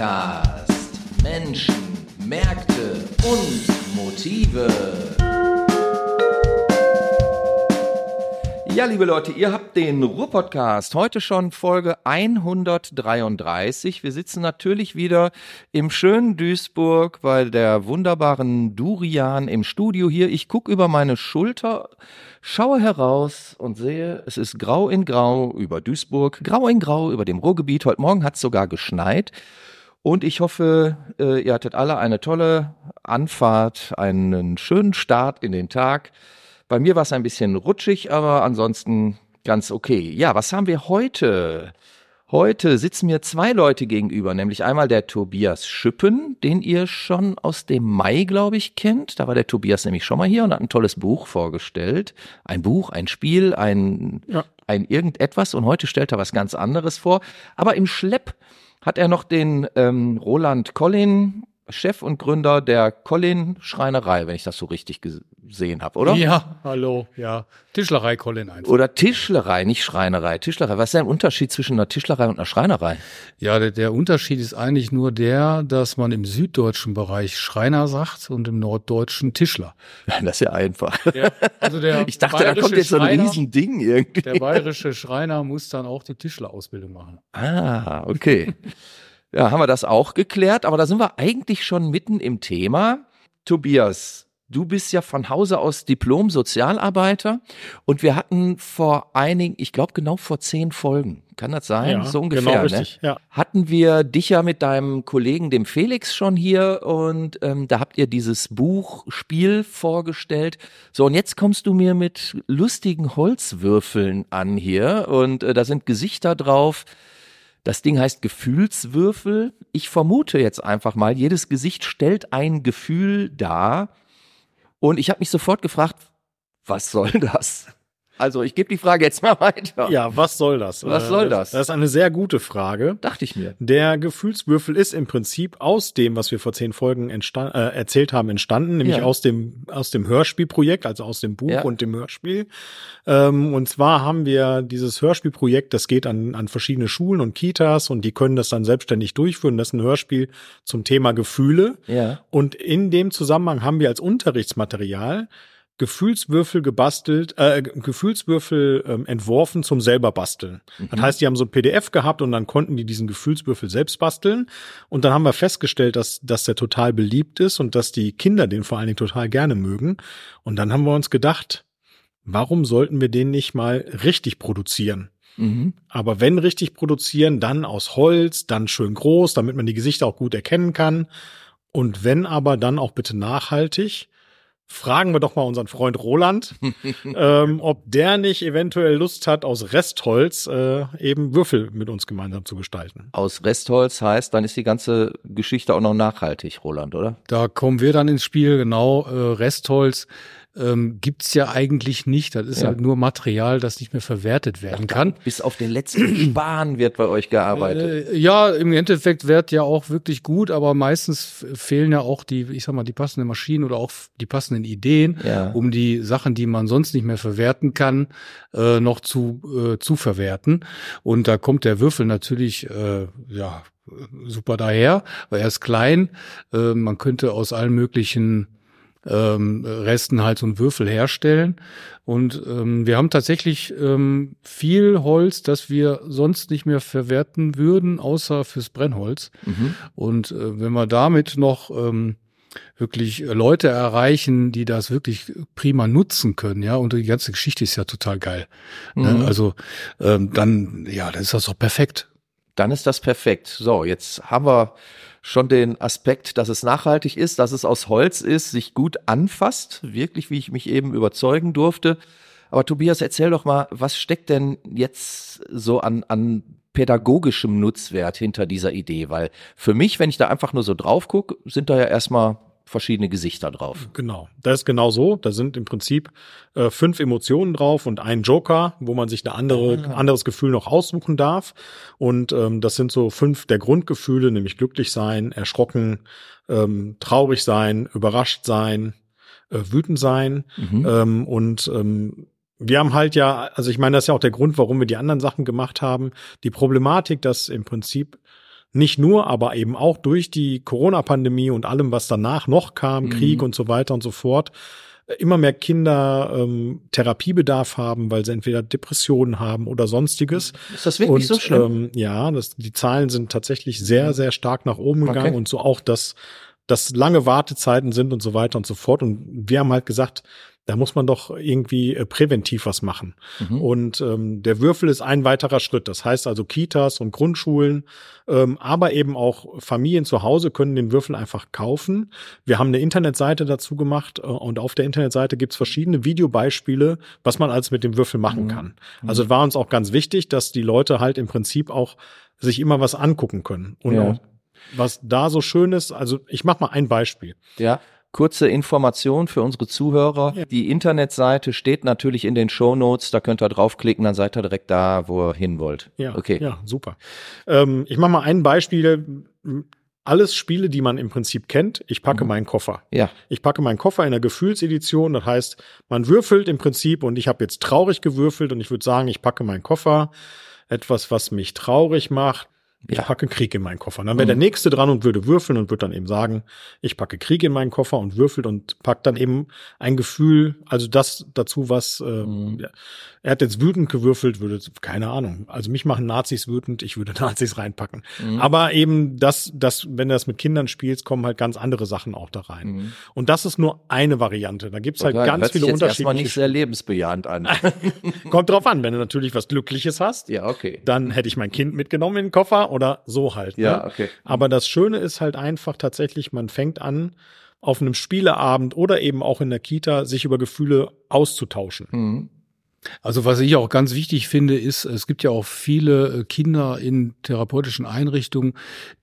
Ruhr-Podcast. Menschen, Märkte und Motive. Ja, liebe Leute, ihr habt den Ruhr-Podcast. Heute schon Folge 133. Wir sitzen natürlich wieder im schönen Duisburg bei der wunderbaren Durian im Studio hier. Ich gucke über meine Schulter, schaue heraus und sehe, es ist grau in grau über Duisburg, grau in grau über dem Ruhrgebiet. Heute Morgen hat es sogar geschneit. Und ich hoffe, äh, ihr hattet alle eine tolle Anfahrt, einen schönen Start in den Tag. Bei mir war es ein bisschen rutschig, aber ansonsten ganz okay. Ja, was haben wir heute? Heute sitzen mir zwei Leute gegenüber, nämlich einmal der Tobias Schüppen, den ihr schon aus dem Mai, glaube ich, kennt. Da war der Tobias nämlich schon mal hier und hat ein tolles Buch vorgestellt. Ein Buch, ein Spiel, ein, Ja. ein irgendetwas. Und heute stellt er was ganz anderes vor. Aber im Schlepp hat er noch den ähm, Roland Collin, Chef und Gründer der Collin Schreinerei, wenn ich das so richtig gesehen habe, oder? Ja, hallo, ja. Tischlerei Colin einfach. Oder Tischlerei, nicht Schreinerei. Tischlerei. Was ist denn der Unterschied zwischen einer Tischlerei und einer Schreinerei? Ja, der, der Unterschied ist eigentlich nur der, dass man im süddeutschen Bereich Schreiner sagt und im norddeutschen Tischler. Das ist ja einfach. Ja, also der Ich dachte, da kommt jetzt so ein Schreiner- Riesending irgendwie. Der bayerische Schreiner muss dann auch die Tischlerausbildung machen. Ah, okay. Ja, haben wir das auch geklärt, aber da sind wir eigentlich schon mitten im Thema. Tobias, du bist ja von Hause aus Diplom-Sozialarbeiter und wir hatten vor einigen, ich glaube genau vor zehn Folgen, kann das sein? so ungefähr, genau ne? richtig. Ja. hatten wir dich ja mit deinem Kollegen, dem Felix, schon hier und ähm, da habt ihr dieses Buch Spiel vorgestellt. So, und jetzt kommst du mir mit lustigen Holzwürfeln an hier und äh, da sind Gesichter drauf. Das Ding heißt Gefühlswürfel. Ich vermute jetzt einfach mal, jedes Gesicht stellt ein Gefühl dar. Und ich habe mich sofort gefragt, was soll das? Also ich gebe die Frage jetzt mal weiter. Ja, was soll das? Was Äh, soll das? Das ist eine sehr gute Frage. Dachte ich mir. Der Gefühlswürfel ist im Prinzip aus dem, was wir vor zehn Folgen entstand, äh, erzählt haben, entstanden, nämlich Ja. aus dem aus dem Hörspielprojekt, also aus dem Buch Ja. und dem Hörspiel. Ähm, und zwar haben wir dieses Hörspielprojekt, das geht an, an verschiedene Schulen und Kitas und die können das dann selbstständig durchführen. Das ist ein Hörspiel zum Thema Gefühle. Ja. Und in dem Zusammenhang haben wir als Unterrichtsmaterial Gefühlswürfel gebastelt, äh, Gefühlswürfel ähm, entworfen zum selber basteln. Das heißt, die haben so ein PDF gehabt und dann konnten die diesen Gefühlswürfel selbst basteln. Und dann haben wir festgestellt, dass, dass der total beliebt ist und dass die Kinder den vor allen Dingen total gerne mögen. Und dann haben wir uns gedacht, warum sollten wir den nicht mal richtig produzieren? Mhm. Aber wenn richtig produzieren, dann aus Holz, dann schön groß, damit man die Gesichter auch gut erkennen kann. Und wenn aber dann auch bitte nachhaltig, fragen wir doch mal unseren Freund Roland, ähm, ob der nicht eventuell Lust hat, aus Restholz äh, eben Würfel mit uns gemeinsam zu gestalten. Aus Restholz heißt, dann ist die ganze Geschichte auch noch nachhaltig, Roland, oder? Da kommen wir dann ins Spiel, genau, äh, Restholz. Ähm, gibt's ja eigentlich nicht. Das ist Ja. halt nur Material, das nicht mehr verwertet werden kann. Bis auf den letzten Span wird bei euch gearbeitet. Äh, ja, im Endeffekt wird ja auch wirklich gut, aber meistens fehlen ja auch die, ich sag mal, die passenden Maschinen oder auch die passenden Ideen, Ja. um die Sachen, die man sonst nicht mehr verwerten kann, äh, noch zu, äh, zu verwerten. Und da kommt der Würfel natürlich, äh, ja, super daher, weil er ist klein. Äh, man könnte aus allen möglichen ähm, Resten halt so einen Würfel herstellen. Und ähm, wir haben tatsächlich ähm, viel Holz, das wir sonst nicht mehr verwerten würden, außer fürs Brennholz. Mhm. Und äh, wenn wir damit noch ähm, wirklich Leute erreichen, die das wirklich prima nutzen können, ja, und die ganze Geschichte ist ja total geil. Mhm. Ne? Also ähm, dann, ja, dann ist das doch perfekt. Dann ist das perfekt. So, jetzt haben wir schon den Aspekt, dass es nachhaltig ist, dass es aus Holz ist, sich gut anfasst, wirklich, wie ich mich eben überzeugen durfte. Aber Tobias, erzähl doch mal, was steckt denn jetzt so an, an pädagogischem Nutzwert hinter dieser Idee? Weil für mich, wenn ich da einfach nur so drauf gucke, sind da ja erstmal verschiedene Gesichter drauf. Genau, das ist genau so. Da sind im Prinzip äh, fünf Emotionen drauf und ein Joker, wo man sich ein andere, Ah. anderes Gefühl noch aussuchen darf. Und ähm, das sind so fünf der Grundgefühle, nämlich glücklich sein, erschrocken, ähm, traurig sein, überrascht sein, äh, wütend sein. Mhm. Ähm, und ähm, wir haben halt ja, also ich meine, das ist ja auch der Grund, warum wir die anderen Sachen gemacht haben. Die Problematik, dass im Prinzip nicht nur, aber eben auch durch die Corona-Pandemie und allem, was danach noch kam, Mhm. Krieg und so weiter und so fort, äh, immer mehr Kinder ähm, Therapiebedarf haben, weil sie entweder Depressionen haben oder sonstiges. Ist das wirklich und, so schlimm? Ähm, ja, das, die Zahlen sind tatsächlich sehr, sehr stark nach oben gegangen Okay. und so auch, dass, dass lange Wartezeiten sind und so weiter und so fort. Und wir haben halt gesagt, da muss man doch irgendwie äh, präventiv was machen. Mhm. Und ähm, der Würfel ist ein weiterer Schritt. Das heißt also Kitas und Grundschulen, ähm, aber eben auch Familien zu Hause können den Würfel einfach kaufen. Wir haben eine Internetseite dazu gemacht äh, und auf der Internetseite gibt's verschiedene Videobeispiele, was man alles mit dem Würfel machen Mhm. kann. Also war uns auch ganz wichtig, dass die Leute halt im Prinzip auch sich immer was angucken können. Und Ja. auch, was da so schön ist, also ich mache mal ein Beispiel. Ja. Kurze Information für unsere Zuhörer. Ja. Die Internetseite steht natürlich in den Show Notes. Da könnt ihr draufklicken, dann seid ihr direkt da, wo ihr hin wollt. Ja, Okay. ja, super. Ähm, ich mache mal ein Beispiel. Alles Spiele, die man im Prinzip kennt. Ich packe Mhm. meinen Koffer. Ja. Ich packe meinen Koffer in der Gefühlsedition. Das heißt, man würfelt im Prinzip und ich habe jetzt traurig gewürfelt und ich würde sagen, ich packe meinen Koffer. Etwas, was mich traurig macht. Ich Ja. packe Krieg in meinen Koffer. Dann wäre Mhm. der nächste dran und würde würfeln und würde dann eben sagen, ich packe Krieg in meinen Koffer und würfelt und packt dann eben ein Gefühl, also das dazu, was äh, Mhm. Ja, er hat jetzt wütend gewürfelt, würde keine Ahnung. Also mich machen Nazis wütend, ich würde Nazis reinpacken. Mhm. Aber eben das, das, wenn du das mit Kindern spielst, kommen halt ganz andere Sachen auch da rein. Mhm. Und das ist nur eine Variante. Da gibt's halt ganz Hört viele sich jetzt erstmal unterschiedliche. nicht sehr lebensbejahend an. Kommt drauf an, wenn du natürlich was Glückliches hast, ja, okay. dann hätte ich mein Kind mitgenommen in den Koffer oder so halt. Ja, ne? okay. Aber das Schöne ist halt einfach tatsächlich, man fängt an, auf einem Spieleabend oder eben auch in der Kita sich über Gefühle auszutauschen. Mhm. Also was ich auch ganz wichtig finde, ist, es gibt ja auch viele äh, Kinder in therapeutischen Einrichtungen,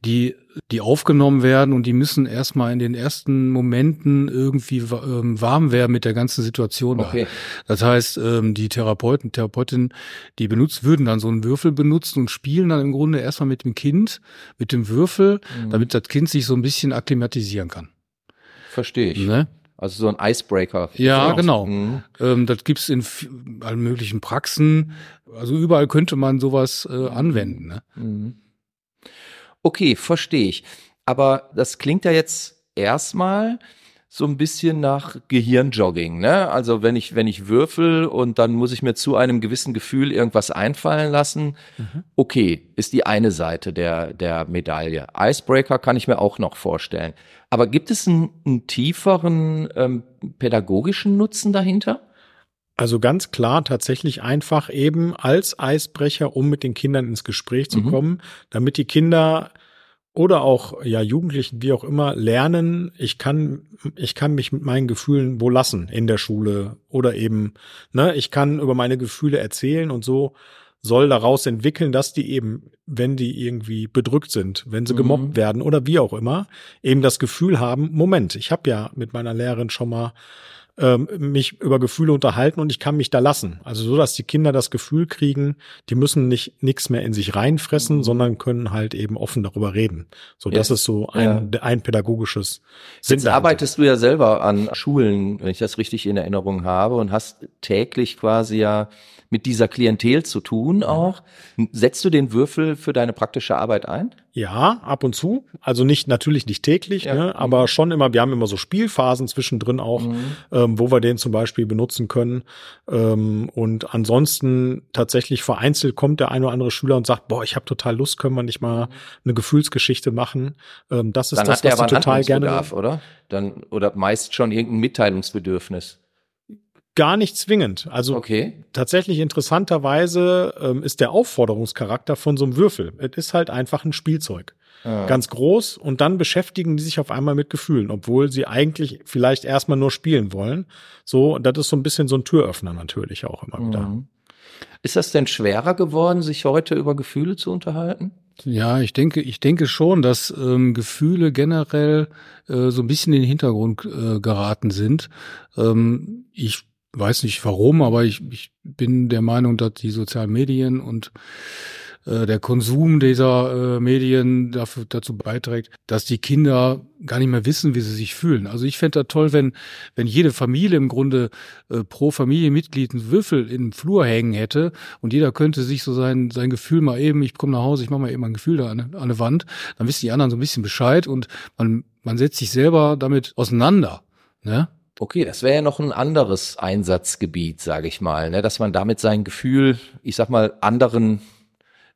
die, die aufgenommen werden und die müssen erstmal in den ersten Momenten irgendwie ähm, warm werden mit der ganzen Situation. Okay. Das heißt, ähm, die Therapeuten, Therapeutinnen, die benutzt, würden dann so einen Würfel benutzen und spielen dann im Grunde erstmal mit dem Kind, mit dem Würfel, Mhm. damit das Kind sich so ein bisschen akklimatisieren kann. Verstehe ich. Ne? Also so ein Icebreaker. Ja, genau. Mhm. Ähm, das gibt's in allen möglichen Praxen. Also überall könnte man sowas äh, anwenden. Ne? Mhm. Okay, verstehe ich. Aber das klingt ja jetzt erstmal so ein bisschen nach Gehirnjogging, ne? Also wenn ich, wenn ich würfel und dann muss ich mir zu einem gewissen Gefühl irgendwas einfallen lassen, Mhm. okay, ist die eine Seite der, der Medaille. Icebreaker kann ich mir auch noch vorstellen. Aber gibt es einen, einen tieferen ähm, pädagogischen Nutzen dahinter? Also ganz klar tatsächlich einfach eben als Eisbrecher, um mit den Kindern ins Gespräch zu Mhm. kommen, damit die Kinder oder auch ja Jugendlichen, wie auch immer, lernen, ich kann, ich kann mich mit meinen Gefühlen wo lassen in der Schule oder eben, ne, ich kann über meine Gefühle erzählen und so soll daraus entwickeln, dass die eben, wenn die irgendwie bedrückt sind, wenn sie Mhm. gemobbt werden oder wie auch immer, eben das Gefühl haben, Moment, ich habe ja mit meiner Lehrerin schon mal ähm, mich über Gefühle unterhalten und ich kann mich da lassen. Also so, dass die Kinder das Gefühl kriegen, die müssen nicht nichts mehr in sich reinfressen, Mhm. sondern können halt eben offen darüber reden. So, das Ja. ist so ein, ein pädagogisches Sinn. Jetzt dahinter. arbeitest du ja selber an Schulen, wenn ich das richtig in Erinnerung habe, und hast täglich quasi ja mit dieser Klientel zu tun auch. Setzt du den Würfel für deine praktische Arbeit ein? Ja, ab und zu. Also nicht, natürlich nicht täglich, Ja. ne, aber schon immer, wir haben immer so Spielphasen zwischendrin auch, Mhm. ähm, wo wir den zum Beispiel benutzen können. Ähm, und ansonsten tatsächlich vereinzelt kommt der ein oder andere Schüler und sagt, boah, ich habe total Lust, können wir nicht mal eine Gefühlsgeschichte machen. Ähm, das ist Dann das, was sie total gerne. Oder? Dann, oder meist schon irgendein Mitteilungsbedürfnis. Gar nicht zwingend. Also Okay. tatsächlich interessanterweise ähm, ist der Aufforderungscharakter von so einem Würfel. Es ist halt einfach ein Spielzeug. Ah. Ganz groß und dann beschäftigen die sich auf einmal mit Gefühlen, obwohl sie eigentlich vielleicht erstmal nur spielen wollen. So, das ist so ein bisschen so ein Türöffner natürlich auch immer wieder. Mhm. Ist das denn schwerer geworden, sich heute über Gefühle zu unterhalten? Ja, ich denke, ich denke schon, dass ähm, Gefühle generell äh, so ein bisschen in den Hintergrund äh, geraten sind. Ähm, ich weiß nicht warum, aber ich, ich bin der Meinung, dass die sozialen Medien und äh, der Konsum dieser äh, Medien dafür, dazu beiträgt, dass die Kinder gar nicht mehr wissen, wie sie sich fühlen. Also ich fände da toll, wenn, wenn jede Familie im Grunde äh, pro Familienmitglied einen Würfel in den Flur hängen hätte und jeder könnte sich so sein, sein Gefühl mal eben, ich komme nach Hause, ich mache mal eben ein Gefühl da an, an eine Wand, dann wissen die anderen so ein bisschen Bescheid und man, man setzt sich selber damit auseinander. Ne? Okay, das wäre ja noch ein anderes Einsatzgebiet, sage ich mal, ne? dass man damit sein Gefühl, ich sag mal, anderen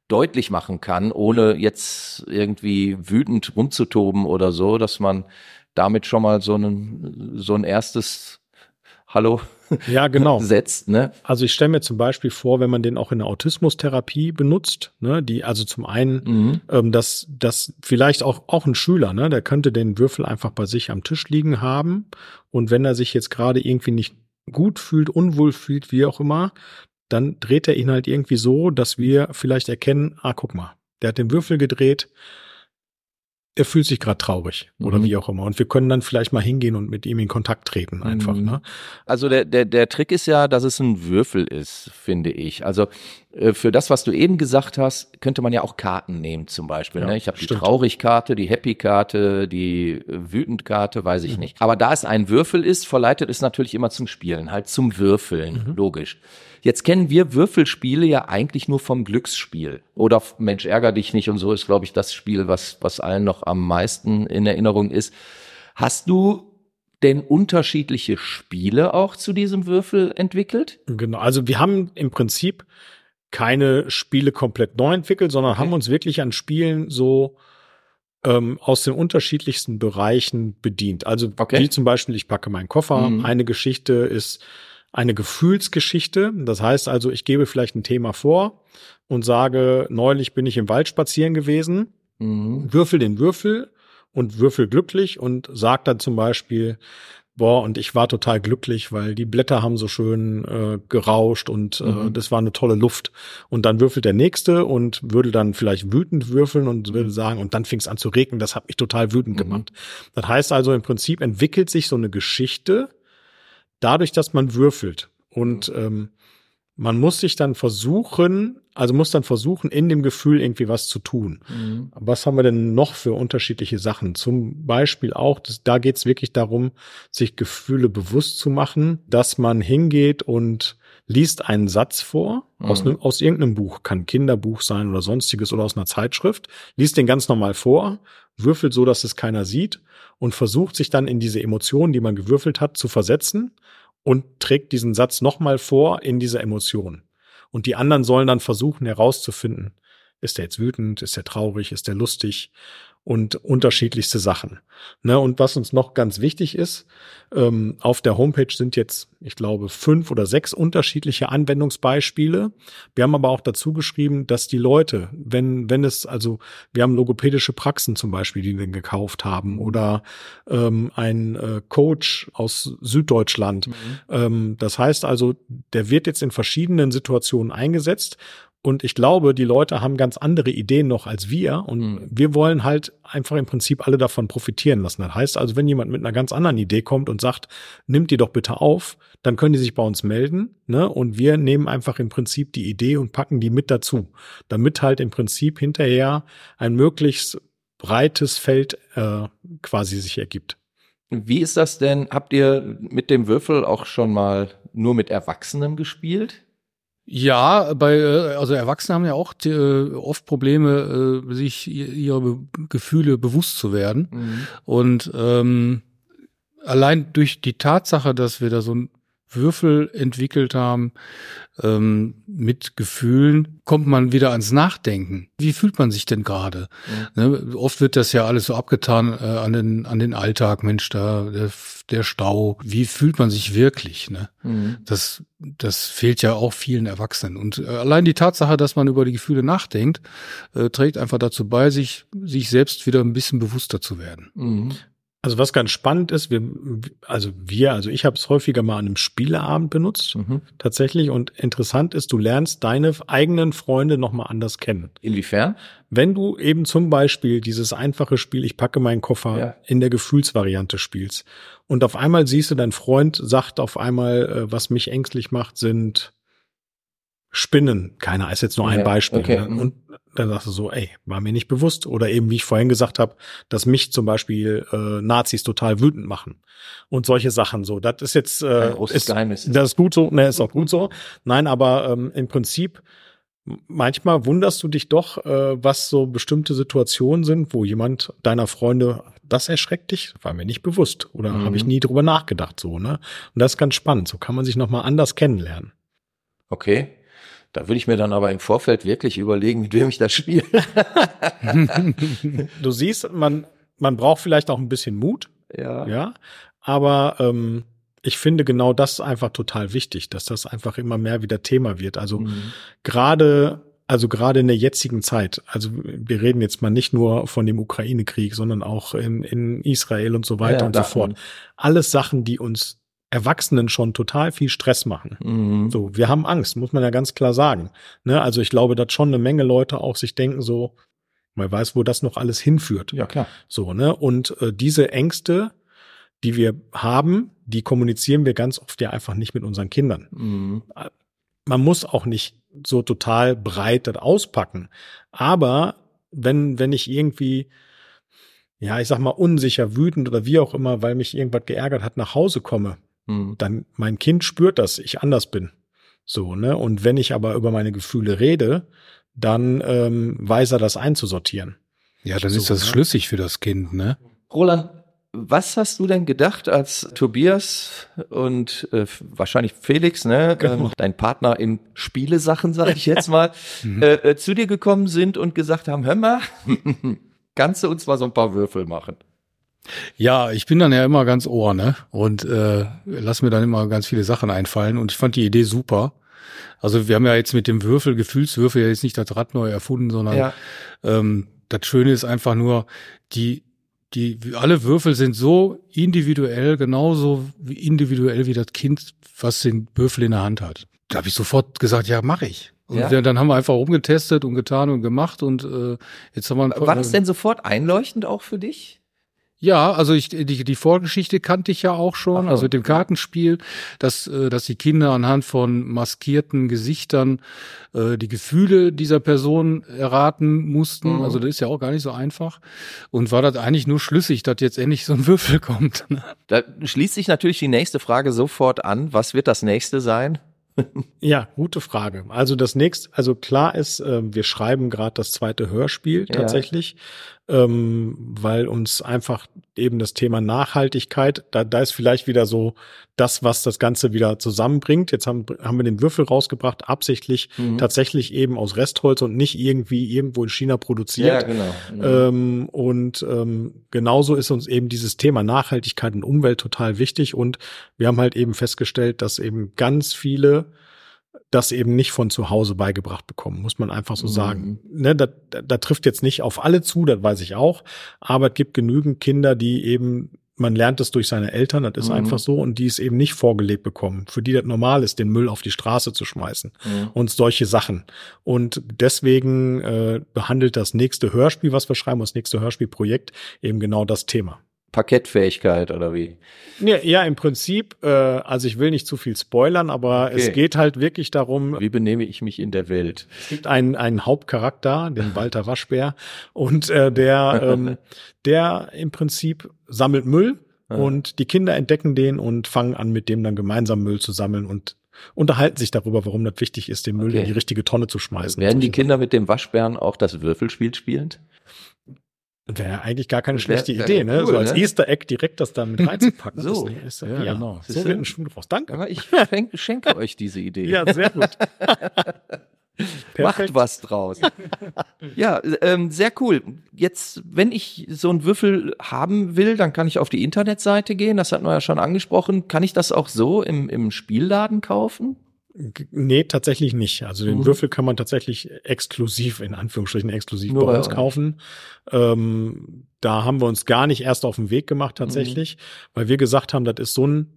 deutlich machen kann, ohne jetzt irgendwie wütend rumzutoben oder so, dass man damit schon mal so ein, so ein erstes Hallo ja, genau. setzt. Ne? Also ich stelle mir zum Beispiel vor, wenn man den auch in der Autismustherapie benutzt, ne, die also zum einen, mhm. ähm, dass, dass vielleicht auch, auch ein Schüler, ne, der könnte den Würfel einfach bei sich am Tisch liegen haben und wenn er sich jetzt gerade irgendwie nicht gut fühlt, unwohl fühlt, wie auch immer, dann dreht er ihn halt irgendwie so, dass wir vielleicht erkennen, ah, guck mal, der hat den Würfel gedreht, er fühlt sich gerade traurig oder mhm. wie auch immer. Und wir können dann vielleicht mal hingehen und mit ihm in Kontakt treten einfach. Mhm. Ne? Also der, der, der Trick ist ja, dass es ein Würfel ist, finde ich. Also äh, für das, was du eben gesagt hast, könnte man ja auch Karten nehmen zum Beispiel. Ja, ne? Ich habe die Traurigkarte, die Happy-Karte, die äh, Wütend-Karte, weiß ich mhm. nicht. Aber da es ein Würfel ist, verleitet es natürlich immer zum Spielen, halt zum Würfeln, mhm. logisch. Jetzt kennen wir Würfelspiele ja eigentlich nur vom Glücksspiel. Oder Mensch, ärger dich nicht und so ist, glaube ich, das Spiel, was, was allen noch am meisten in Erinnerung ist. Hast du denn unterschiedliche Spiele auch zu diesem Würfel entwickelt? Genau, also wir haben im Prinzip keine Spiele komplett neu entwickelt, sondern okay. haben uns wirklich an Spielen so ähm, aus den unterschiedlichsten Bereichen bedient. Also okay. wie zum Beispiel, ich packe meinen Koffer. Mhm. Eine Geschichte ist eine Gefühlsgeschichte. Das heißt also, ich gebe vielleicht ein Thema vor und sage, neulich bin ich im Wald spazieren gewesen, mhm. würfel den Würfel und würfel glücklich und sag dann zum Beispiel, boah, und ich war total glücklich, weil die Blätter haben so schön äh, gerauscht und äh, mhm. das war eine tolle Luft. Und dann würfelt der nächste und würde dann vielleicht wütend würfeln und würde sagen, und dann fing es an zu regnen, das hat mich total wütend mhm. gemacht. Das heißt also, im Prinzip entwickelt sich so eine Geschichte, dadurch, dass man würfelt und mhm. ähm, man muss sich dann versuchen, also muss dann versuchen, in dem Gefühl irgendwie was zu tun. Mhm. Was haben wir denn noch für unterschiedliche Sachen? Zum Beispiel auch, das, da geht es wirklich darum, sich Gefühle bewusst zu machen, dass man hingeht und liest einen Satz vor mhm. aus, ne, aus irgendeinem Buch, kann Kinderbuch sein oder sonstiges oder aus einer Zeitschrift, liest den ganz normal vor, würfelt so, dass es keiner sieht und versucht sich dann in diese Emotionen, die man gewürfelt hat, zu versetzen und trägt diesen Satz nochmal vor in dieser Emotion. Und die anderen sollen dann versuchen herauszufinden, ist der jetzt wütend, ist der traurig, ist der lustig? Und unterschiedlichste Sachen. Ne, und was uns noch ganz wichtig ist, ähm, auf der Homepage sind jetzt, ich glaube, fünf oder sechs unterschiedliche Anwendungsbeispiele. Wir haben aber auch dazu geschrieben, dass die Leute, wenn, wenn es, also wir haben logopädische Praxen zum Beispiel, die wir gekauft haben, oder ähm, ein äh, Coach aus Süddeutschland. Mhm. Ähm, das heißt also, der wird jetzt in verschiedenen Situationen eingesetzt und ich glaube, die Leute haben ganz andere Ideen noch als wir. Und mhm. wir wollen halt einfach im Prinzip alle davon profitieren lassen. Das heißt also, wenn jemand mit einer ganz anderen Idee kommt und sagt, nimmt die doch bitte auf, dann können die sich bei uns melden. Ne? Und wir nehmen einfach im Prinzip die Idee und packen die mit dazu. Damit halt im Prinzip hinterher ein möglichst breites Feld äh, quasi sich ergibt. Wie ist das denn? Habt ihr mit dem Würfel auch schon mal nur mit Erwachsenen gespielt? Ja, bei äh, also Erwachsene haben ja auch äh, oft Probleme, äh, sich ihre Be Gefühle bewusst zu werden. Mhm. Und ähm, allein durch die Tatsache, dass wir da so ein Würfel entwickelt haben ähm, mit Gefühlen, kommt man wieder ans Nachdenken. Wie fühlt man sich denn gerade? Ja. Ne, oft wird das ja alles so abgetan äh, an den an den Alltag, Mensch, da der, der Stau. Wie fühlt man sich wirklich? Ne? Mhm. Das das fehlt ja auch vielen Erwachsenen. Und äh, allein die Tatsache, dass man über die Gefühle nachdenkt, äh, trägt einfach dazu bei, sich sich selbst wieder ein bisschen bewusster zu werden. Mhm. Also was ganz spannend ist, wir, also wir, also ich habe es häufiger mal an einem Spieleabend benutzt, mhm. tatsächlich. Und interessant ist, du lernst deine eigenen Freunde nochmal anders kennen. Inwiefern? Wenn du eben zum Beispiel dieses einfache Spiel, ich packe meinen Koffer ja. in der Gefühlsvariante spielst und auf einmal siehst du, dein Freund sagt auf einmal, äh, was mich ängstlich macht, sind Spinnen. Keiner ist jetzt nur ein Beispiel. Okay. Ne? Und dann sagst du so, ey, war mir nicht bewusst. Oder eben, wie ich vorhin gesagt habe, dass mich zum Beispiel äh, Nazis total wütend machen. Und solche Sachen so. Das ist jetzt äh, ist, Geheimnis. Das ist gut so, ne, ist auch gut so. Nein, aber ähm, im Prinzip manchmal wunderst du dich doch, äh, was so bestimmte Situationen sind, wo jemand deiner Freunde, das erschreckt dich, war mir nicht bewusst oder mhm. habe ich nie drüber nachgedacht so, ne? Und das ist ganz spannend, so kann man sich noch mal anders kennenlernen. Okay. Da würde ich mir dann aber im Vorfeld wirklich überlegen, mit wem ich das spiele. du siehst, man man braucht vielleicht auch ein bisschen Mut. Ja. Ja. Aber ähm, ich finde genau das einfach total wichtig, dass das einfach immer mehr wieder Thema wird. Also mhm. gerade also gerade in der jetzigen Zeit, also wir reden jetzt mal nicht nur von dem Ukraine-Krieg, sondern auch in, in Israel und so weiter ja, und so fort. Alles Sachen, die uns Erwachsenen schon total viel Stress machen. Mhm. So, wir haben Angst, muss man ja ganz klar sagen. Ne? Also ich glaube, dass schon eine Menge Leute auch sich denken so, man weiß, wo das noch alles hinführt. Ja, klar. So, ne? Und äh, diese Ängste, die wir haben, die kommunizieren wir ganz oft ja einfach nicht mit unseren Kindern. Mhm. Man muss auch nicht so total breit das auspacken. Aber wenn, wenn ich irgendwie, ja, ich sag mal, unsicher, wütend oder wie auch immer, weil mich irgendwas geärgert hat, nach Hause komme, mhm. dann mein Kind spürt, dass ich anders bin. So, ne? Und wenn ich aber über meine Gefühle rede, dann ähm, weiß er das einzusortieren. Ja, dann so, ist das ne? schlüssig für das Kind, ne? Roland, was hast du denn gedacht, als Tobias und äh, wahrscheinlich Felix, ne, genau. ähm, dein Partner in Spielesachen, sage ich jetzt mal, mhm. äh, äh, zu dir gekommen sind und gesagt haben, hör mal, kannst du uns mal so ein paar Würfel machen? Ja, ich bin dann ja immer ganz ohr, ne? Und äh, lass mir dann immer ganz viele Sachen einfallen. Und ich fand die Idee super. Also wir haben ja jetzt mit dem Würfel, Gefühlswürfel ja jetzt nicht das Rad neu erfunden, sondern ja. ähm, das Schöne ist einfach nur, die die alle Würfel sind so individuell, genauso individuell wie das Kind, was den Würfel in der Hand hat. Da habe ich sofort gesagt, ja, mache ich. Und ja. dann haben wir einfach rumgetestet und getan und gemacht und äh, jetzt haben wir. War das denn sofort einleuchtend auch für dich? Ja, also ich, die, die Vorgeschichte kannte ich ja auch schon, Ach, also mit dem Kartenspiel, dass, äh, dass die Kinder anhand von maskierten Gesichtern äh, die Gefühle dieser Person erraten mussten. Mhm. Also das ist ja auch gar nicht so einfach. Und war das eigentlich nur schlüssig, dass jetzt endlich so ein Würfel kommt. Da schließt sich natürlich die nächste Frage sofort an. Was wird das nächste sein? ja, gute Frage. Also das nächste, also klar ist, äh, wir schreiben gerade das zweite Hörspiel tatsächlich, ja. Ähm, weil uns einfach eben das Thema Nachhaltigkeit, da, da ist vielleicht wieder so das, was das Ganze wieder zusammenbringt. Jetzt haben, haben wir den Würfel rausgebracht, absichtlich mhm. tatsächlich eben aus Restholz und nicht irgendwie irgendwo in China produziert. Ja, genau. Mhm. Ähm, und ähm, genauso ist uns eben dieses Thema Nachhaltigkeit und Umwelt total wichtig. Und wir haben halt eben festgestellt, dass eben ganz viele das eben nicht von zu Hause beigebracht bekommen, muss man einfach so mhm. sagen. Ne, da, da, trifft jetzt nicht auf alle zu, das weiß ich auch, aber es gibt genügend Kinder, die eben man lernt es durch seine Eltern, das ist mhm. einfach so, und die es eben nicht vorgelebt bekommen, für die das normal ist, den Müll auf die Straße zu schmeißen mhm. und solche Sachen. Und deswegen äh, behandelt das nächste Hörspiel, was wir schreiben, das nächste Hörspielprojekt, eben genau das Thema. Parkettfähigkeit oder wie? Ja, ja im Prinzip, äh, also ich will nicht zu viel spoilern, aber okay. es geht halt wirklich darum. Wie benehme ich mich in der Welt? Es gibt einen, einen Hauptcharakter, den Walter Waschbär, und äh, der, ähm, der im Prinzip sammelt Müll ja. und die Kinder entdecken den und fangen an, mit dem dann gemeinsam Müll zu sammeln und unterhalten sich darüber, warum das wichtig ist, den Müll okay. in die richtige Tonne zu schmeißen. Werden die Kinder mit dem Waschbären auch das Würfelspiel spielen? Wäre ja eigentlich gar keine schlechte wär, Idee, ne? Cool, so als ne? Easter Egg direkt das da mit reinzupacken. so, ist, ja, ja, genau. So wird ein Schuh draus. Danke. Aber ich schenke, schenke euch diese Idee. Ja, sehr gut. Macht was draus. ja, ähm, sehr cool. Jetzt, wenn ich so einen Würfel haben will, dann kann ich auf die Internetseite gehen. Das hat man ja schon angesprochen. Kann ich das auch so im, im Spielladen kaufen? Nee, tatsächlich nicht. Also den mhm. Würfel kann man tatsächlich exklusiv, in Anführungsstrichen exklusiv Nur bei uns kaufen. Ähm, da haben wir uns gar nicht erst auf den Weg gemacht tatsächlich, mhm. weil wir gesagt haben, das ist so ein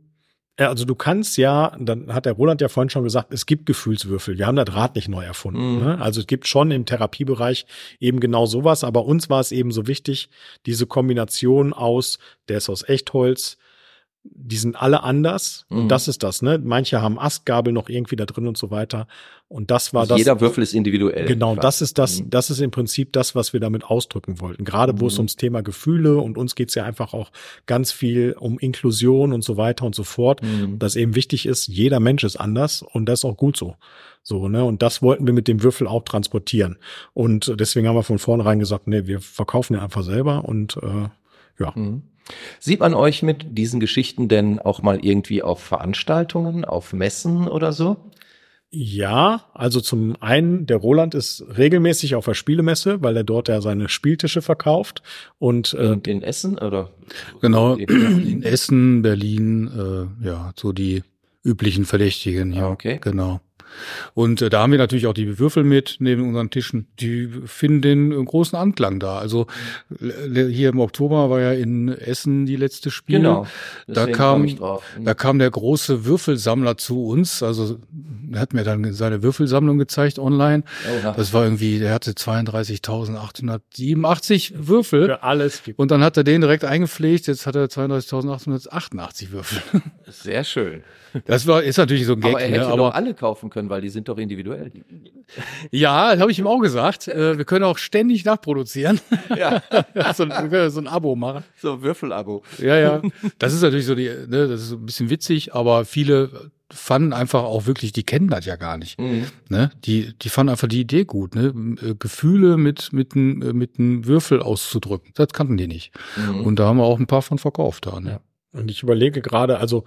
also du kannst ja, dann hat der Roland ja vorhin schon gesagt, es gibt Gefühlswürfel. Wir haben das Rad nicht neu erfunden. Mhm. Ne? Also es gibt schon im Therapiebereich eben genau sowas, aber uns war es eben so wichtig, diese Kombination aus, der ist aus Echtholz, die sind alle anders. Mhm. Und das ist das, ne? Manche haben Astgabel noch irgendwie da drin und so weiter. Und das war Also das. jeder Würfel ist individuell. Genau, Klar. das ist das, Mhm. das ist im Prinzip das, was wir damit ausdrücken wollten. Gerade wo es Mhm. ums Thema Gefühle und uns geht's ja einfach auch ganz viel um Inklusion und so weiter und so fort. Mhm. Dass eben wichtig ist, jeder Mensch ist anders und das ist auch gut so. So, ne? Und das wollten wir mit dem Würfel auch transportieren. Und deswegen haben wir von vornherein gesagt, nee, wir verkaufen den einfach selber und äh, ja. Sieht man euch mit diesen Geschichten denn auch mal irgendwie auf Veranstaltungen, auf Messen oder so? Ja, also zum einen, der Roland ist regelmäßig auf der Spielemesse, weil er dort ja seine Spieltische verkauft. Und äh, In Essen oder? Genau, in Essen, Berlin, äh, ja, so die üblichen Verdächtigen, ja, Ah, okay. genau. Und äh, da haben wir natürlich auch die Würfel mit neben unseren Tischen. Die finden den äh, großen Anklang da. Also hier im Oktober war ja in Essen die letzte Spiel. Genau. Da kam, drauf. da kam der große Würfelsammler zu uns. Also er hat mir dann seine Würfelsammlung gezeigt online. Oha. Das war irgendwie, der hatte 32.887 Würfel. für alles gibt. Und dann hat er den direkt eingepflegt. Jetzt hat er 32.888 Würfel. Sehr schön. Das war, ist natürlich so ein Gag, aber er hätte ne? doch alle kaufen können, weil die sind doch individuell. ja, das habe ich ihm auch gesagt. Äh, wir können auch ständig nachproduzieren. Ja, so, ein- wir können so ein Abo machen. so Würfelabo. Ja, ja. Das ist natürlich so die, ne, das ist so ein bisschen witzig, aber viele fanden einfach auch wirklich, die kennen das ja gar nicht. Mhm. Ne? Die, die fanden einfach die Idee gut, ne? Äh, Gefühle mit, mit, n- äh, mit einem Würfel auszudrücken. Das kannten die nicht. Mhm. Und da haben wir auch ein paar von verkauft da. Ne? Ja. Und ich überlege gerade, also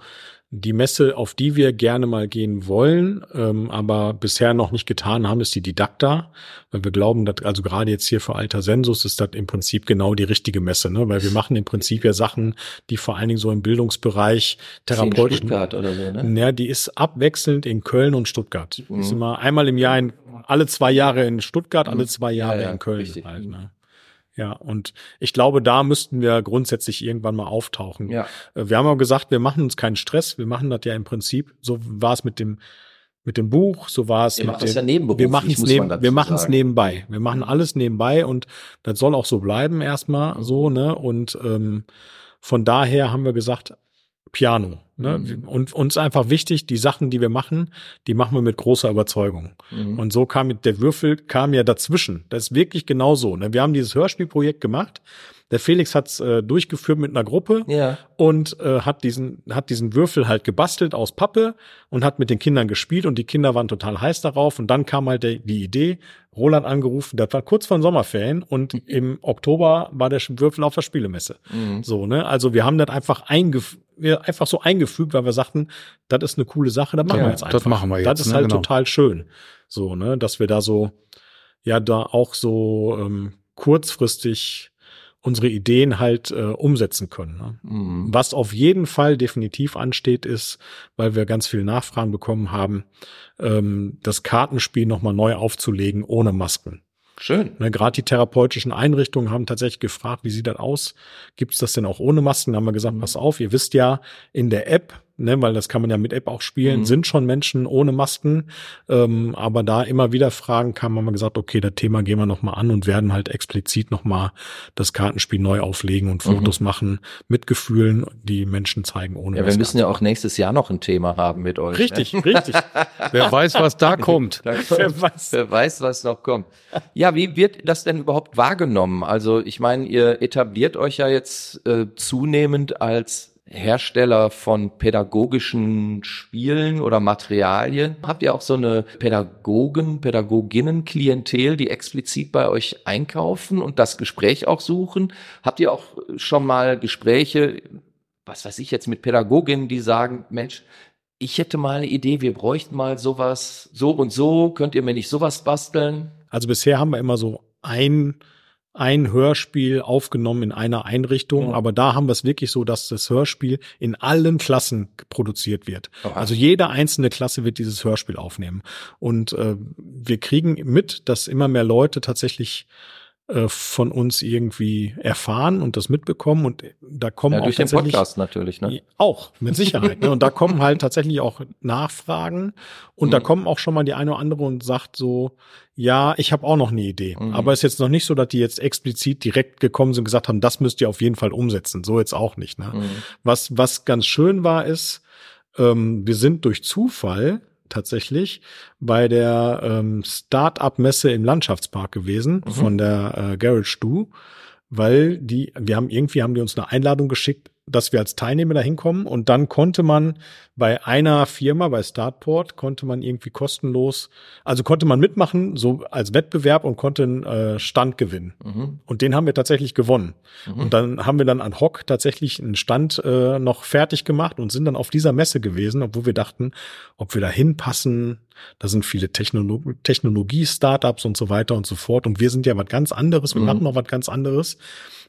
die Messe, auf die wir gerne mal gehen wollen, ähm, aber bisher noch nicht getan haben, ist die Didakta, weil wir glauben, dass also gerade jetzt hier für Alter Sensus ist das im Prinzip genau die richtige Messe, ne? weil wir machen im Prinzip ja Sachen, die vor allen Dingen so im Bildungsbereich in therapeutischen Stuttgart oder so, ne? Ja, die ist abwechselnd in Köln und Stuttgart. Die ist Mhm. immer einmal im Jahr in, alle zwei Jahre in Stuttgart, alle zwei Jahre Ja, ja, in Köln. Halt, ne? Ja, und ich glaube, da müssten wir grundsätzlich irgendwann mal auftauchen. Ja. Äh, Wir haben auch gesagt, wir machen uns keinen Stress. Wir machen das ja im Prinzip. So war es mit dem mit dem Buch, so war es das dem, ja nebenberuflich, wir machen es neben, wir machen es nebenbei. Wir machen alles nebenbei und das soll auch so bleiben erstmal Mhm. so, ne? Und ähm, von daher haben wir gesagt, Piano. Ne? Mhm. Und uns einfach wichtig, die Sachen, die wir machen, die machen wir mit großer Überzeugung. Mhm. Und so kam mit der Würfel kam ja dazwischen. Das ist wirklich genau so. Ne? Wir haben dieses Hörspielprojekt gemacht. Der Felix hat's äh, durchgeführt mit einer Gruppe Ja. und äh, hat diesen hat diesen Würfel halt gebastelt aus Pappe und hat mit den Kindern gespielt und die Kinder waren total heiß darauf. Und dann kam halt der, die Idee Roland angerufen das war kurz vor den Sommerferien und im Oktober war der Würfel auf der Spielemesse. Mhm. so ne? Also wir haben das einfach eingef wir einfach so eingefügt weil wir sagten das ist eine coole Sache das machen Ja, wir jetzt das einfach. machen wir das jetzt, ist ne, halt genau. total schön. So ne? Dass wir da so ja da auch so ähm, kurzfristig unsere Ideen halt äh, umsetzen können. Ne? Mhm. Was auf jeden Fall definitiv ansteht, ist, weil wir ganz viele Nachfragen bekommen haben, ähm, das Kartenspiel nochmal neu aufzulegen ohne Masken. Schön. Ne, Gerade die therapeutischen Einrichtungen haben tatsächlich gefragt, wie sieht das aus? Gibt es das denn auch ohne Masken? Da haben wir gesagt, Mhm. pass auf, ihr wisst ja, in der App, ne, weil das kann man ja mit App auch spielen, Mhm. sind schon Menschen ohne Masken. Ähm, aber da immer wieder Fragen kamen, haben wir gesagt, okay, das Thema gehen wir nochmal an und werden halt explizit nochmal das Kartenspiel neu auflegen und Fotos machen mit Gefühlen, die Menschen zeigen ohne Ja, wir Maske. müssen ja auch nächstes Jahr noch ein Thema haben mit euch. Richtig, Ne? richtig. Wer weiß, was da kommt. Da- Wer weiß. Wer weiß, was noch kommt. Ja, wie wird das denn überhaupt wahrgenommen? Also ich meine, ihr etabliert euch ja jetzt äh, zunehmend als Hersteller von pädagogischen Spielen oder Materialien. Habt ihr auch so eine Pädagogen, Pädagoginnen-Klientel, die explizit bei euch einkaufen und das Gespräch auch suchen? Habt ihr auch schon mal Gespräche, was weiß ich jetzt, mit Pädagoginnen, die sagen, Mensch, ich hätte mal eine Idee, wir bräuchten mal sowas, so und so, könnt ihr mir nicht sowas basteln? Also bisher haben wir immer so ein, ein Hörspiel aufgenommen in einer Einrichtung, Ja. aber da haben wir es wirklich so, dass das Hörspiel in allen Klassen produziert wird. Aha. Also jede einzelne Klasse wird dieses Hörspiel aufnehmen. Und äh, wir kriegen mit, dass immer mehr Leute tatsächlich von uns irgendwie erfahren und das mitbekommen und da kommen ja, auch durch den Podcast natürlich, ne? auch mit Sicherheit ne? und da kommen halt tatsächlich auch Nachfragen und da Mhm. kommen auch schon mal die eine oder andere und sagt so ja ich habe auch noch eine Idee Mhm. aber ist jetzt noch nicht so dass die jetzt explizit direkt gekommen sind und gesagt haben das müsst ihr auf jeden Fall umsetzen so jetzt auch nicht ne? Mhm. Was, was ganz schön war, ist, ähm, wir sind durch Zufall tatsächlich bei der ähm, Start-up-Messe im Landschaftspark gewesen Mhm. von der äh, Garage Du, weil die, wir haben irgendwie haben die uns eine Einladung geschickt, dass wir als Teilnehmer da hinkommen und dann konnte man bei einer Firma, bei Startport, konnte man irgendwie kostenlos, also konnte man mitmachen, so als Wettbewerb und konnte einen äh, Stand gewinnen. Mhm. Und den haben wir tatsächlich gewonnen. Mhm. Und dann haben wir dann ad hoc tatsächlich einen Stand äh, noch fertig gemacht und sind dann auf dieser Messe gewesen, obwohl wir dachten, ob wir da hinpassen. Da sind viele Technolo Technologie-Startups und so weiter und so fort. Und wir sind ja was ganz anderes. Wir Mhm. machen noch was ganz anderes.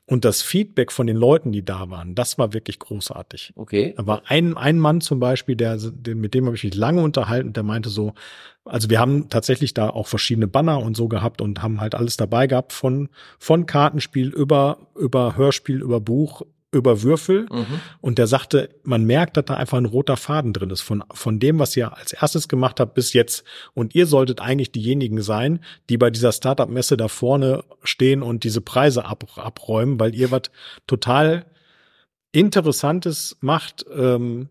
Und das Feedback von den Leuten, die da waren, das war wirklich großartig. Okay. Da war ein, ein Mann zum Beispiel, der, den, mit dem habe ich mich lange unterhalten, der meinte so, also wir haben tatsächlich da auch verschiedene Banner und so gehabt und haben halt alles dabei gehabt, von, von Kartenspiel über, über Hörspiel, über Buch, über Würfel. Mhm. Und der sagte, man merkt, dass da einfach ein roter Faden drin ist, von, von dem, was ihr als erstes gemacht habt bis jetzt. Und ihr solltet eigentlich diejenigen sein, die bei dieser Startup-Messe da vorne stehen und diese Preise ab, abräumen, weil ihr was total Interessantes macht ähm,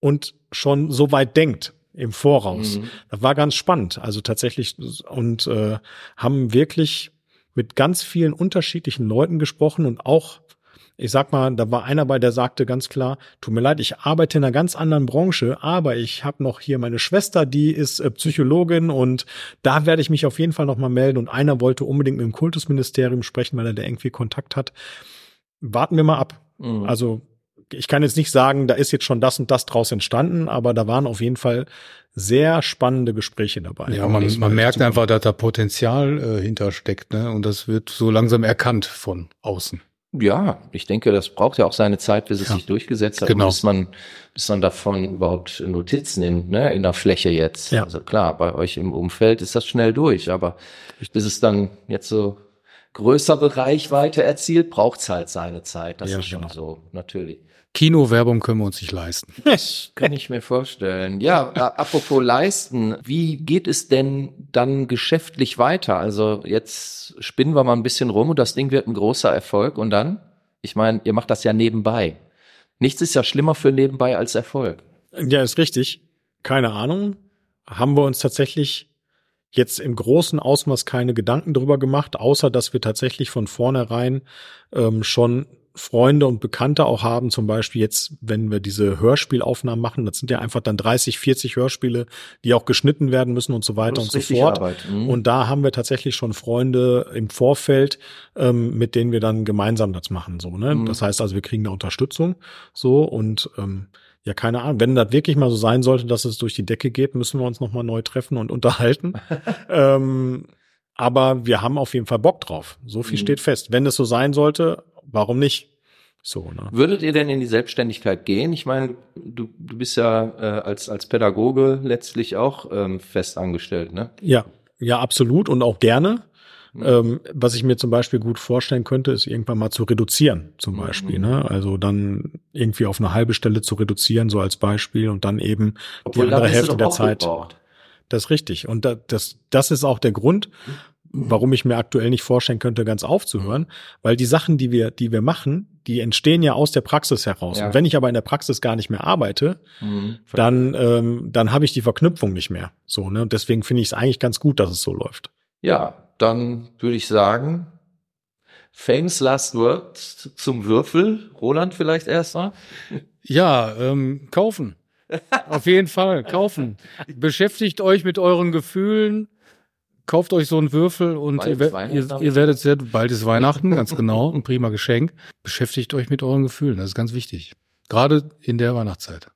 und schon so weit denkt im Voraus. Mhm. Das war ganz spannend. Also tatsächlich und äh, haben wirklich mit ganz vielen unterschiedlichen Leuten gesprochen und auch, ich sag mal, da war einer bei, der sagte ganz klar, tut mir leid, ich arbeite in einer ganz anderen Branche, aber ich habe noch hier meine Schwester, die ist äh, Psychologin und da werde ich mich auf jeden Fall noch mal melden. Und einer wollte unbedingt mit dem Kultusministerium sprechen, weil er da irgendwie Kontakt hat. Warten wir mal ab. Mhm. Also ich kann jetzt nicht sagen, da ist jetzt schon das und das draus entstanden, aber da waren auf jeden Fall sehr spannende Gespräche dabei. Ja, man, man merkt einfach, dass da Potenzial äh, hintersteckt, ne? Und das wird so langsam erkannt von außen. Ja, ich denke, das braucht ja auch seine Zeit, bis es Ja. sich durchgesetzt hat, Genau. bis man, bis man davon überhaupt Notiz nimmt, ne, in der Fläche jetzt. Ja. Also klar, bei euch im Umfeld ist das schnell durch, aber bis es dann jetzt so größere Reichweite erzielt, braucht's halt seine Zeit. Das Ja, ist schon genau. so, natürlich. Kinowerbung können wir uns nicht leisten. Das kann ich mir vorstellen. Ja, apropos leisten, wie geht es denn dann geschäftlich weiter? Also jetzt spinnen wir mal ein bisschen rum und das Ding wird ein großer Erfolg und dann? Ich meine, ihr macht das ja nebenbei. Nichts ist ja schlimmer für nebenbei als Erfolg. Ja, ist richtig. Keine Ahnung. Haben wir uns tatsächlich jetzt im großen Ausmaß keine Gedanken drüber gemacht, außer dass wir tatsächlich von vornherein ähm, schon Freunde und Bekannte auch haben, zum Beispiel jetzt, wenn wir diese Hörspielaufnahmen machen, das sind ja einfach dann 30, 40 Hörspiele, die auch geschnitten werden müssen und so weiter und so fort. Mhm. Und da haben wir tatsächlich schon Freunde im Vorfeld, ähm, mit denen wir dann gemeinsam das machen. So, ne? Mhm. Das heißt also, wir kriegen da Unterstützung. So und ähm, ja, keine Ahnung. Wenn das wirklich mal so sein sollte, dass es durch die Decke geht, müssen wir uns nochmal neu treffen und unterhalten. ähm, aber wir haben auf jeden Fall Bock drauf. So viel Mhm. steht fest. Wenn es so sein sollte, warum nicht? So, ne? Würdet ihr denn in die Selbstständigkeit gehen? Ich meine, du, du bist ja äh, als, als Pädagoge letztlich auch ähm, fest angestellt, ne? Ja, ja, absolut und auch gerne. Mhm. Ähm, was ich mir zum Beispiel gut vorstellen könnte, ist irgendwann mal zu reduzieren, zum Mhm. Beispiel. Ne? Also dann irgendwie auf eine halbe Stelle zu reduzieren, so als Beispiel, und dann eben die da andere Hälfte der Zeit. gebraucht. Das ist richtig. Und da, das, das ist auch der Grund, warum ich mir aktuell nicht vorstellen könnte, ganz aufzuhören, weil die Sachen, die wir, die wir machen, die entstehen ja aus der Praxis heraus. Ja. Und wenn ich aber in der Praxis gar nicht mehr arbeite, Mhm. dann, ähm, dann habe ich die Verknüpfung nicht mehr. So, ne? Und deswegen finde ich es eigentlich ganz gut, dass es so läuft. Ja, dann würde ich sagen, famous last words zum Würfel. Roland vielleicht erstmal. Ja, ähm, kaufen. Auf jeden Fall, kaufen. Beschäftigt euch mit euren Gefühlen, kauft euch so einen Würfel und ihr, ihr, ihr werdet sehr, bald ist Weihnachten, ganz genau, ein prima Geschenk. Beschäftigt euch mit euren Gefühlen, das ist ganz wichtig. Gerade in der Weihnachtszeit.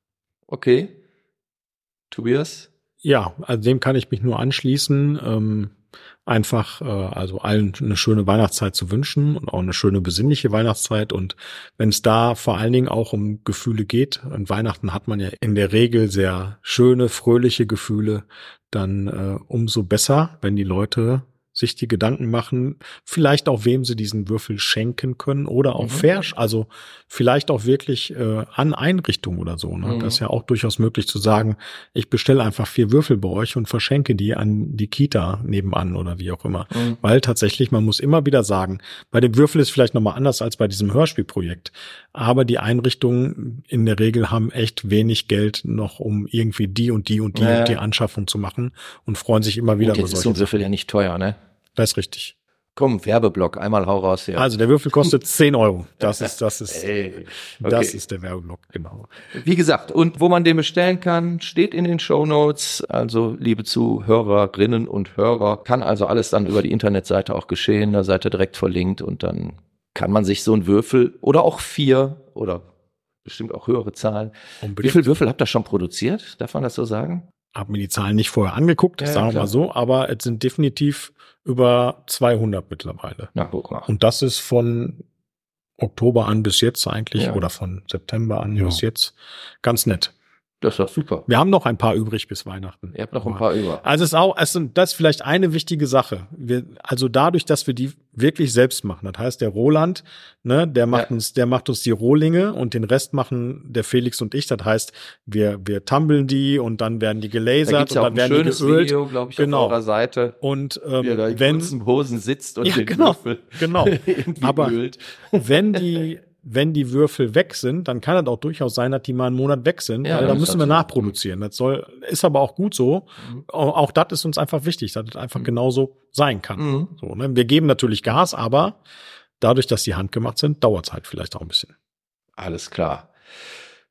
Okay. Tobias? Ja, also dem kann ich mich nur anschließen. Ähm, einfach, äh, also allen eine schöne Weihnachtszeit zu wünschen und auch eine schöne besinnliche Weihnachtszeit. Und wenn es da vor allen Dingen auch um Gefühle geht, und Weihnachten hat man ja in der Regel sehr schöne, fröhliche Gefühle, dann äh, umso besser, wenn die Leute sich die Gedanken machen, vielleicht auch wem sie diesen Würfel schenken können oder auch Mhm. fair, also vielleicht auch wirklich äh, an Einrichtungen oder so. Ne? Mhm. Das ist ja auch durchaus möglich zu sagen, ich bestelle einfach vier Würfel bei euch und verschenke die an die Kita nebenan oder wie auch immer. Mhm. Weil tatsächlich, man muss immer wieder sagen, bei dem Würfel ist vielleicht nochmal anders als bei diesem Hörspielprojekt. Aber die Einrichtungen in der Regel haben echt wenig Geld noch, um irgendwie die und die und die Ja. und die Anschaffung zu machen und freuen sich immer wieder Gut, über jetzt ist so ein Würfel ja nicht teuer, ne? Das ist richtig. Komm, Werbeblock, einmal hau raus hier. Also der Würfel kostet 10 Euro. Das ist, das ist, Ey, das okay. ist der Werbeblock, genau. Wie gesagt, und wo man den bestellen kann, steht in den Show Notes. Also, liebe Zuhörerinnen und Hörer, kann also alles dann über die Internetseite auch geschehen. Da seid ihr direkt verlinkt und dann kann man sich so einen Würfel oder auch vier oder bestimmt auch höhere Zahlen. Wie Unbedingt. viele Würfel habt ihr schon produziert? Darf man das so sagen? Hab mir die Zahlen nicht vorher angeguckt, Ja, sagen wir mal so, aber es sind definitiv über 200 mittlerweile. Na, guck mal. Und das ist von Oktober an bis jetzt eigentlich Ja. oder von September an Ja. bis jetzt ganz nett. Das ist doch super. Wir haben noch ein paar übrig bis Weihnachten. Ihr habt noch ein paar über. Also es ist auch, sind, das ist vielleicht eine wichtige Sache. Wir, also dadurch, dass wir die wirklich selbst machen. Das heißt, der Roland, ne, der macht Ja. uns, der macht uns die Rohlinge und den Rest machen der Felix und ich. Das heißt, wir, wir tumbeln die und dann werden die Da gelasert ja und dann ein werden die schönes geölt. Video, glaube ich, Genau. auf eurer Seite. Und Wie er da ähm, in wenn, Hosen sitzt und Ja, den genau. Würfel genau, Aber- ölt. wenn die, wenn die Würfel weg sind, dann kann es auch durchaus sein, dass die mal einen Monat weg sind, Ja, weil da das müssen wir nachproduzieren. Das soll, ist aber auch gut so. Mhm. Auch, das ist uns einfach wichtig, dass es einfach genauso sein kann. Mhm. So, ne? Wir geben natürlich Gas, aber dadurch, dass die handgemacht sind, dauert es halt vielleicht auch ein bisschen. Alles klar.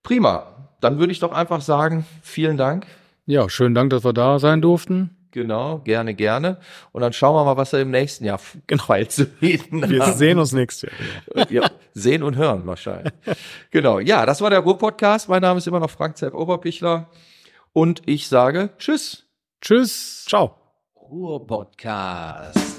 Prima. Dann würde ich doch einfach sagen, vielen Dank. Ja, schönen Dank, dass wir da sein durften. Genau, gerne, gerne. Und dann schauen wir mal, was er im nächsten Jahr genau zu bieten Wir haben. sehen uns nächstes Jahr. ja, sehen und hören wahrscheinlich. genau. Ja, das war der Ruhr-Podcast. Mein Name ist immer noch Frank Zepp Oberpichler. Und ich sage Tschüss. Tschüss. Ciao. Ruhr-Podcast.